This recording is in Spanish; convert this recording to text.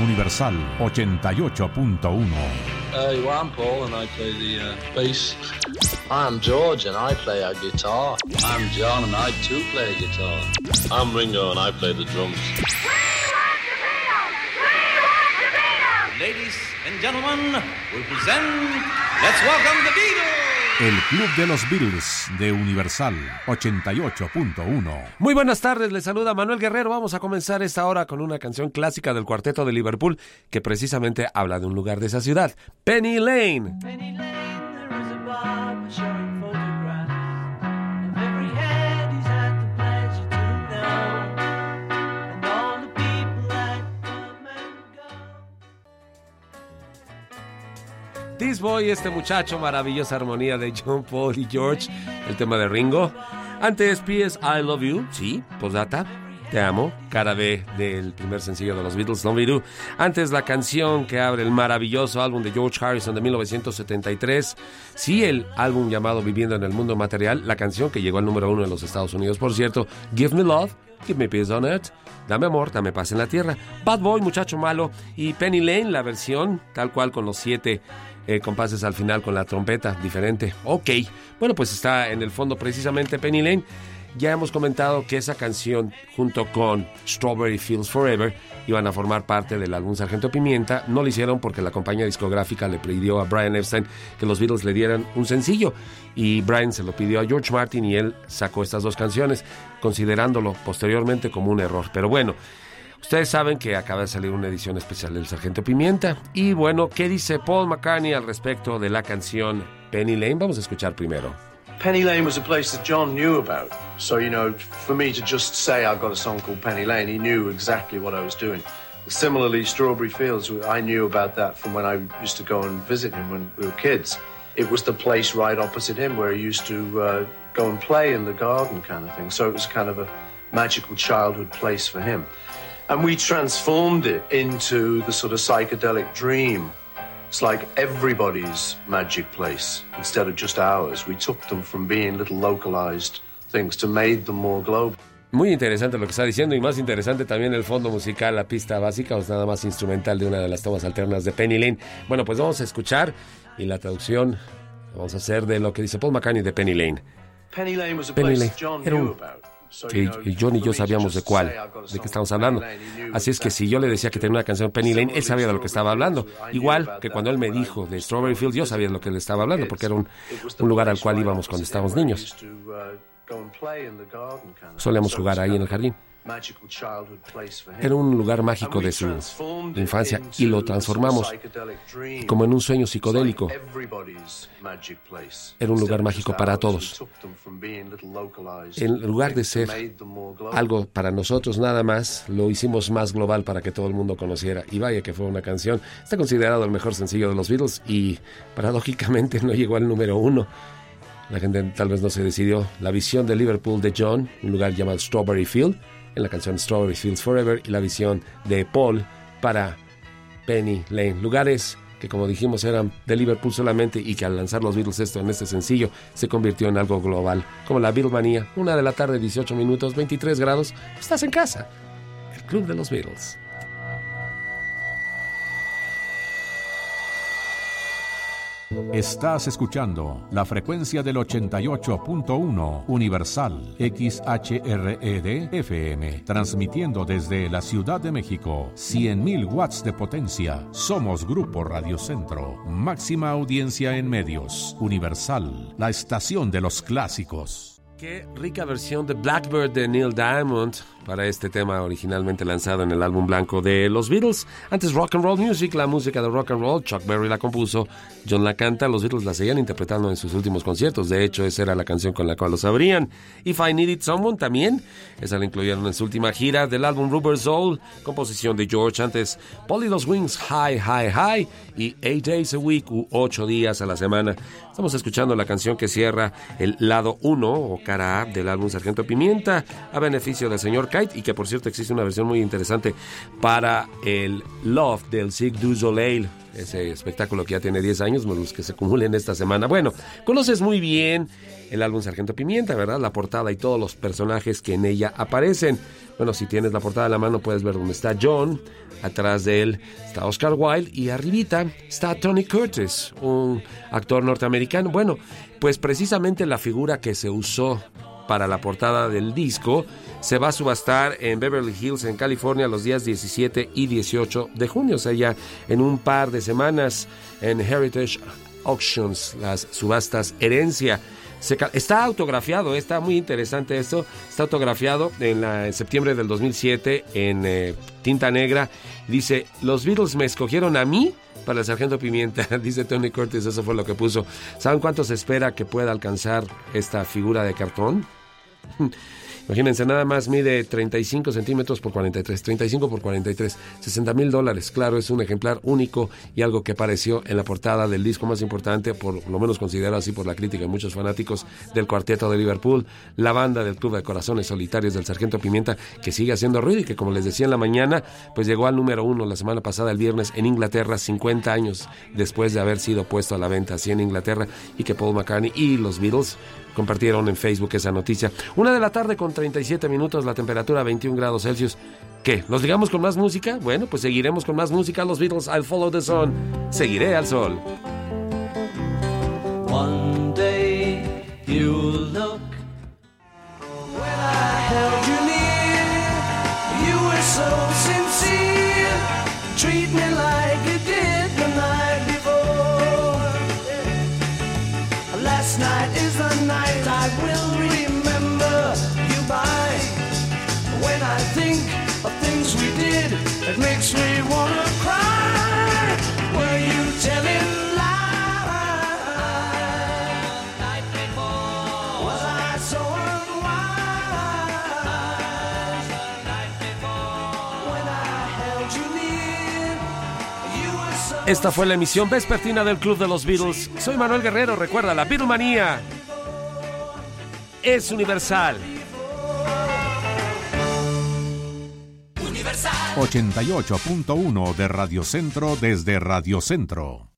Universal 88.1. Hey, well, I'm Paul and I play the uh, bass. I'm George and I play a guitar. I'm John and I too play a guitar. I'm Ringo and I play the drums. Ladies and gentlemen, we present Let's Welcome the Beatles. El Club de los Beatles de Universal 88.1. Muy buenas tardes, les saluda Manuel Guerrero. Vamos a comenzar esta hora con una canción clásica del cuarteto de Liverpool que precisamente habla de un lugar de esa ciudad, Penny Lane. Penny Lane, This Boy, este muchacho, maravillosa armonía de John Paul y George, el tema de Ringo. Antes, P.S. I Love You, sí, posdata, te amo, cara B del primer sencillo de los Beatles, No Me Do. Antes, la canción que abre el maravilloso álbum de George Harrison de 1973. Sí, el álbum llamado Viviendo en el Mundo Material, la canción que llegó al número uno en los Estados Unidos, por cierto, Give Me Love, Give Me Peace on Earth, Dame Amor, Dame Paz en la Tierra, Bad Boy, Muchacho Malo y Penny Lane, la versión tal cual con los siete eh, compases al final con la trompeta, diferente. Ok, bueno, pues está en el fondo precisamente Penny Lane. Ya hemos comentado que esa canción, junto con Strawberry Fields Forever, iban a formar parte del álbum Sargento Pimienta. No lo hicieron porque la compañía discográfica le pidió a Brian Epstein que los Beatles le dieran un sencillo. Y Brian se lo pidió a George Martin y él sacó estas dos canciones, considerándolo posteriormente como un error. Pero bueno, Ustedes saben que acaba de salir una edición especial del Sargento Pimienta. Y bueno, ¿qué dice Paul McCartney al respecto de la canción Penny Lane? Vamos a escuchar primero. Penny Lane was a place that John knew about. So, you know, for me to just say I've got a song called Penny Lane, he knew exactly what I was doing. Similarly, Strawberry Fields, I knew about that from when I used to go and visit him when we were kids. It was the place right opposite him where he used to uh, go and play in the garden kind of thing. So it was kind of a magical childhood place for him. And we transformed it into the sort of psychedelic dream. It's like everybody's magic place instead of just ours. We took them from being little localized things to made them more global. Muy interesante lo que está diciendo y más interesante también el fondo musical, la pista básica o nada más instrumental de una de las tomas alternas de Penny Lane. Bueno, pues vamos a escuchar y la traducción vamos a hacer de lo que dice Paul McCartney de Penny Lane. Penny Lane was a Penny place Lane John era knew un- que John y yo sabíamos de cuál, de qué estamos hablando. Así es que si yo le decía que tenía una canción Penny Lane, él sabía de lo que estaba hablando. Igual que cuando él me dijo de Strawberry Fields, yo sabía de lo que le estaba hablando, porque era un, un lugar al cual íbamos cuando estábamos niños. Solíamos jugar ahí en el jardín. Era un lugar mágico de su infancia y lo transformamos como en un sueño psicodélico. Era un lugar mágico para todos. En lugar de ser algo para nosotros nada más, lo hicimos más global para que todo el mundo conociera. Y vaya que fue una canción. Está considerado el mejor sencillo de los Beatles y paradójicamente no llegó al número uno. La gente tal vez no se decidió. La visión de Liverpool de John, un lugar llamado Strawberry Field, en la canción Strawberry Fields Forever, y la visión de Paul para Penny Lane. Lugares que como dijimos eran de Liverpool solamente y que al lanzar los Beatles esto en este sencillo se convirtió en algo global. Como la Beatlemania, una de la tarde, 18 minutos, 23 grados, estás en casa. El Club de los Beatles. Estás escuchando la frecuencia del 88.1 Universal XHRED FM, transmitiendo desde la Ciudad de México 100.000 watts de potencia. Somos Grupo Radio Centro, máxima audiencia en medios. Universal, la estación de los clásicos. Qué rica versión de Blackbird de Neil Diamond para este tema originalmente lanzado en el álbum blanco de los Beatles. Antes Rock and Roll Music, la música de rock and roll, Chuck Berry la compuso, John la canta, los Beatles la seguían interpretando en sus últimos conciertos. De hecho, esa era la canción con la cual los abrían. If I Needed Someone también, esa la incluyeron en su última gira del álbum Rubber Soul, composición de George. Antes Polly Los Wings, High, High, High y Eight Days a Week, u ocho días a la semana. Estamos escuchando la canción que cierra el lado 1 o cara A del álbum Sargento Pimienta a beneficio del señor Kite y que por cierto existe una versión muy interesante para el Love del Sig du Soleil ese espectáculo que ya tiene 10 años, los que se acumulen esta semana. Bueno, conoces muy bien el álbum Sargento Pimienta, ¿verdad? La portada y todos los personajes que en ella aparecen. Bueno, si tienes la portada a la mano puedes ver dónde está John, atrás de él está Oscar Wilde y arribita está Tony Curtis, un actor norteamericano. Bueno, pues precisamente la figura que se usó para la portada del disco se va a subastar en Beverly Hills, en California, los días 17 y 18 de junio, o sea, ya en un par de semanas en Heritage Auctions, las subastas herencia. Está autografiado, eh, está muy interesante esto. Está autografiado en, la- septiembre del 2007 en eh, tinta negra. Dice: Los Beatles me escogieron a mí para el Sargento Pimienta. Dice Tony Curtis, eso fue lo que puso. ¿Saben cuánto se espera que pueda alcanzar esta figura de cartón? Imagínense, nada más mide 35 centímetros por 43, 35 por 43, 60 mil dólares. Claro, es un ejemplar único y algo que apareció en la portada del disco más importante, por lo menos considerado así por la crítica y muchos fanáticos del cuarteto de Liverpool, la banda del Club de Corazones Solitarios del Sargento Pimienta, que sigue haciendo ruido y que, como les decía en la mañana, pues llegó al número uno la semana pasada, el viernes, en Inglaterra, 50 años después de haber sido puesto a la venta así en Inglaterra y que Paul McCartney y los Beatles compartieron en Facebook esa noticia. Una de la tarde con 37 minutos, la temperatura 21 grados Celsius. ¿Qué? ¿Nos digamos con más música? Bueno, pues seguiremos con más música. Los Beatles, I'll follow the sun. Seguiré al sol. One day Esta fue la emisión vespertina del Club de los Beatles. Soy Manuel Guerrero. Recuerda, la Beatlemanía es universal. 88.1 de Radio Centro desde Radio Centro.